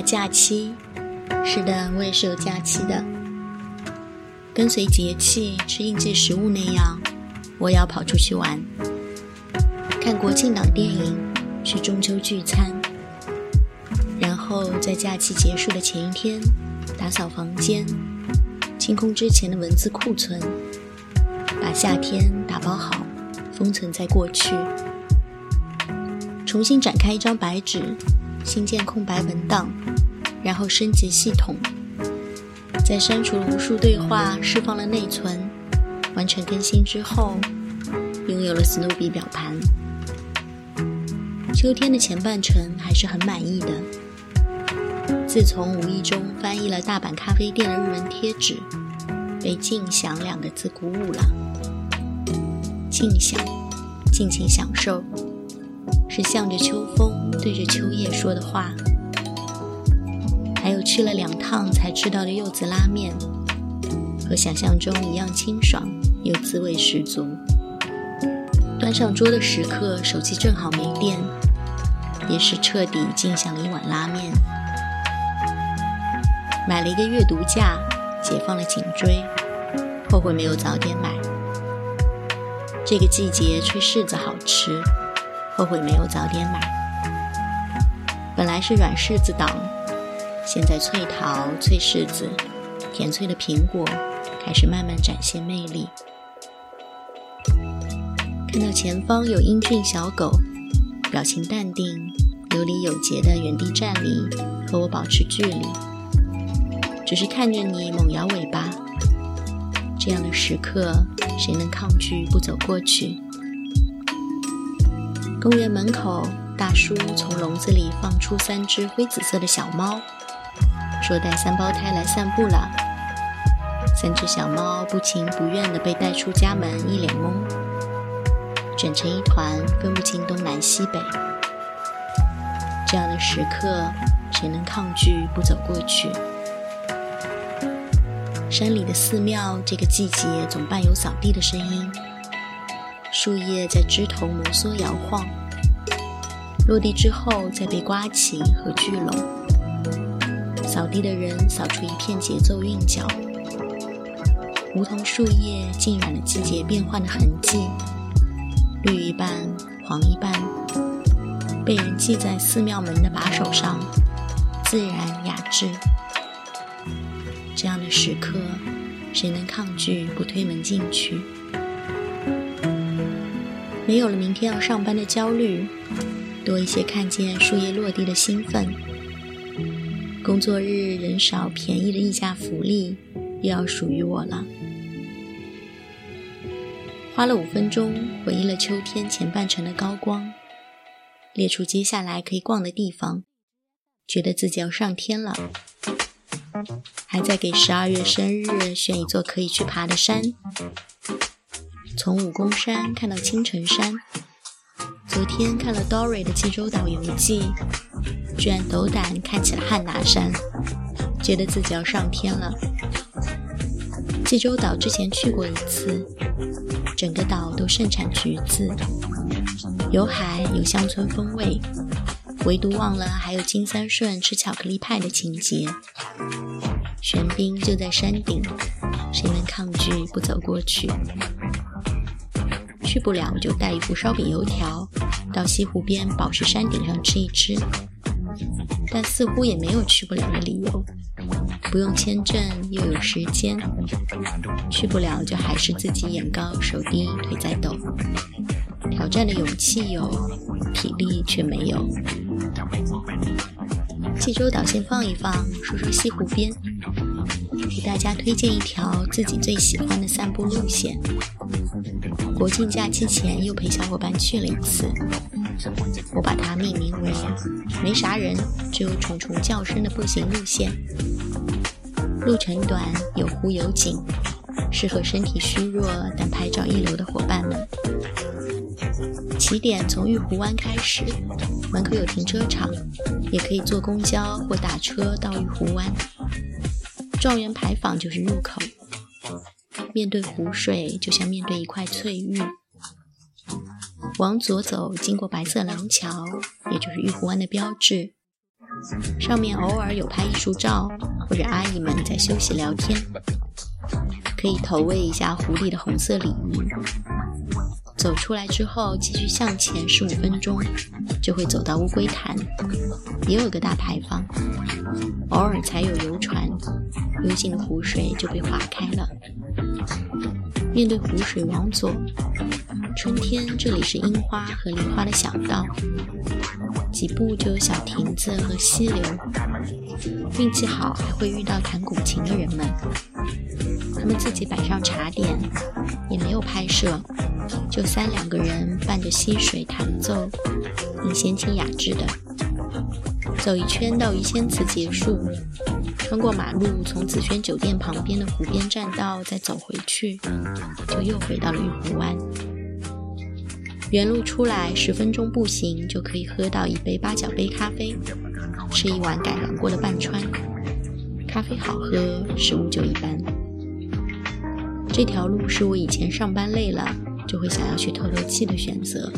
假期，是的，我也是有假期的。跟随节气吃应季食物那样，我也要跑出去玩，看国庆档电影，去中秋聚餐，然后在假期结束的前一天打扫房间，清空之前的文字库存，把夏天打包好，封存在过去，重新展开一张白纸。新建空白文档，然后升级系统，在删除了无数对话、释放了内存、完成更新之后，拥有了 Snoopy 表盘。秋天的前半程还是很满意的。自从无意中翻译了大阪咖啡店的日文贴纸，被“静享”两个字鼓舞了。静享，尽情享受。是向着秋风对着秋叶说的话，还有吃了两趟才吃到的柚子拉面，和想象中一样清爽又滋味十足。端上桌的时刻，手机正好没电，也是彻底尽享了一碗拉面。买了一个阅读架，解放了颈椎，后悔没有早点买。这个季节吹柿子好吃。后悔没有早点买。本来是软柿子党，现在脆桃、脆柿子、甜脆的苹果开始慢慢展现魅力。看到前方有英俊小狗，表情淡定、有礼有节的原地站立，和我保持距离，只是看着你猛摇尾巴。这样的时刻，谁能抗拒不走过去？公园门口，大叔从笼子里放出三只灰紫色的小猫，说带三胞胎来散步了。三只小猫不情不愿地被带出家门，一脸懵，卷成一团，分不清东南西北。这样的时刻，谁能抗拒不走过去？山里的寺庙，这个季节总伴有扫地的声音。树叶在枝头摩挲摇晃，落地之后再被刮起和聚拢。扫地的人扫出一片节奏韵脚，梧桐树叶浸染了季节变换的痕迹，绿一半，黄一半，被人系在寺庙门的把手上，自然雅致。这样的时刻，谁能抗拒不推门进去？没有了明天要上班的焦虑，多一些看见树叶落地的兴奋。工作日人少，便宜的溢价福利又要属于我了。花了五分钟回忆了秋天前半程的高光，列出接下来可以逛的地方，觉得自己要上天了。还在给十二月生日选一座可以去爬的山。从武功山看到青城山，昨天看了 Dory 的济州岛游记，居然斗胆看起了汉拿山，觉得自己要上天了。济州岛之前去过一次，整个岛都盛产橘子，有海有乡村风味，唯独忘了还有金三顺吃巧克力派的情节。玄冰就在山顶，谁能抗拒不走过去？去不了就带一副烧饼油条到西湖边宝石山顶上吃一吃，但似乎也没有去不了的理由。不用签证又有时间，去不了就还是自己眼高手低腿在抖。挑战的勇气有，体力却没有。济州岛先放一放，说说西湖边，给大家推荐一条自己最喜欢的散步路线。国庆假期前又陪小伙伴去了一次，我把它命名为“没啥人，只有虫虫叫声”的步行路线。路程短，有湖有景，适合身体虚弱但拍照一流的伙伴们。起点从玉湖湾开始，门口有停车场，也可以坐公交或打车到玉湖湾。状元牌坊就是入口。面对湖水，就像面对一块翠玉。往左走，经过白色廊桥，也就是玉湖湾的标志。上面偶尔有拍艺术照，或者阿姨们在休息聊天。可以投喂一下狐狸的红色鲤鱼。走出来之后，继续向前十五分钟，就会走到乌龟潭，也有个大牌坊。偶尔才有游船，幽静的湖水就被划开了。面对湖水往左，春天这里是樱花和梨花的小道，几步就有小亭子和溪流。运气好还会遇到弹古琴的人们，他们自己摆上茶点，也没有拍摄，就三两个人伴着溪水弹奏，挺闲情雅致的。走一圈到鱼仙祠结束。穿过马路，从紫轩酒店旁边的湖边栈道再走回去，就又回到了玉湖湾。原路出来，十分钟步行就可以喝到一杯八角杯咖啡，吃一碗改良过的半川。咖啡好喝，食物就一般。这条路是我以前上班累了就会想要去透透气的选择，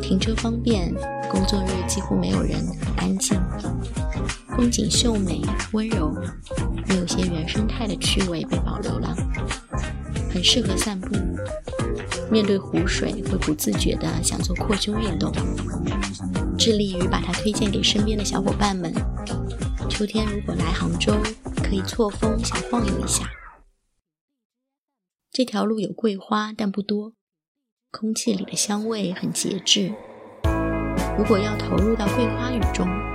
停车方便，工作日几乎没有人，很安静。风景秀美温柔，也有些原生态的趣味被保留了，很适合散步。面对湖水，会不自觉地想做扩胸运动，致力于把它推荐给身边的小伙伴们。秋天如果来杭州，可以错峰想晃悠一下。这条路有桂花，但不多，空气里的香味很节制。如果要投入到桂花雨中。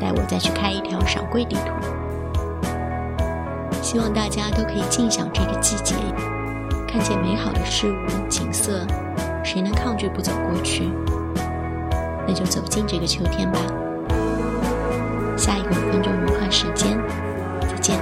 带我再去开一条赏桂地图，希望大家都可以尽享这个季节，看见美好的事物景色，谁能抗拒不走过去？那就走进这个秋天吧。下一个五分钟文化时间。再见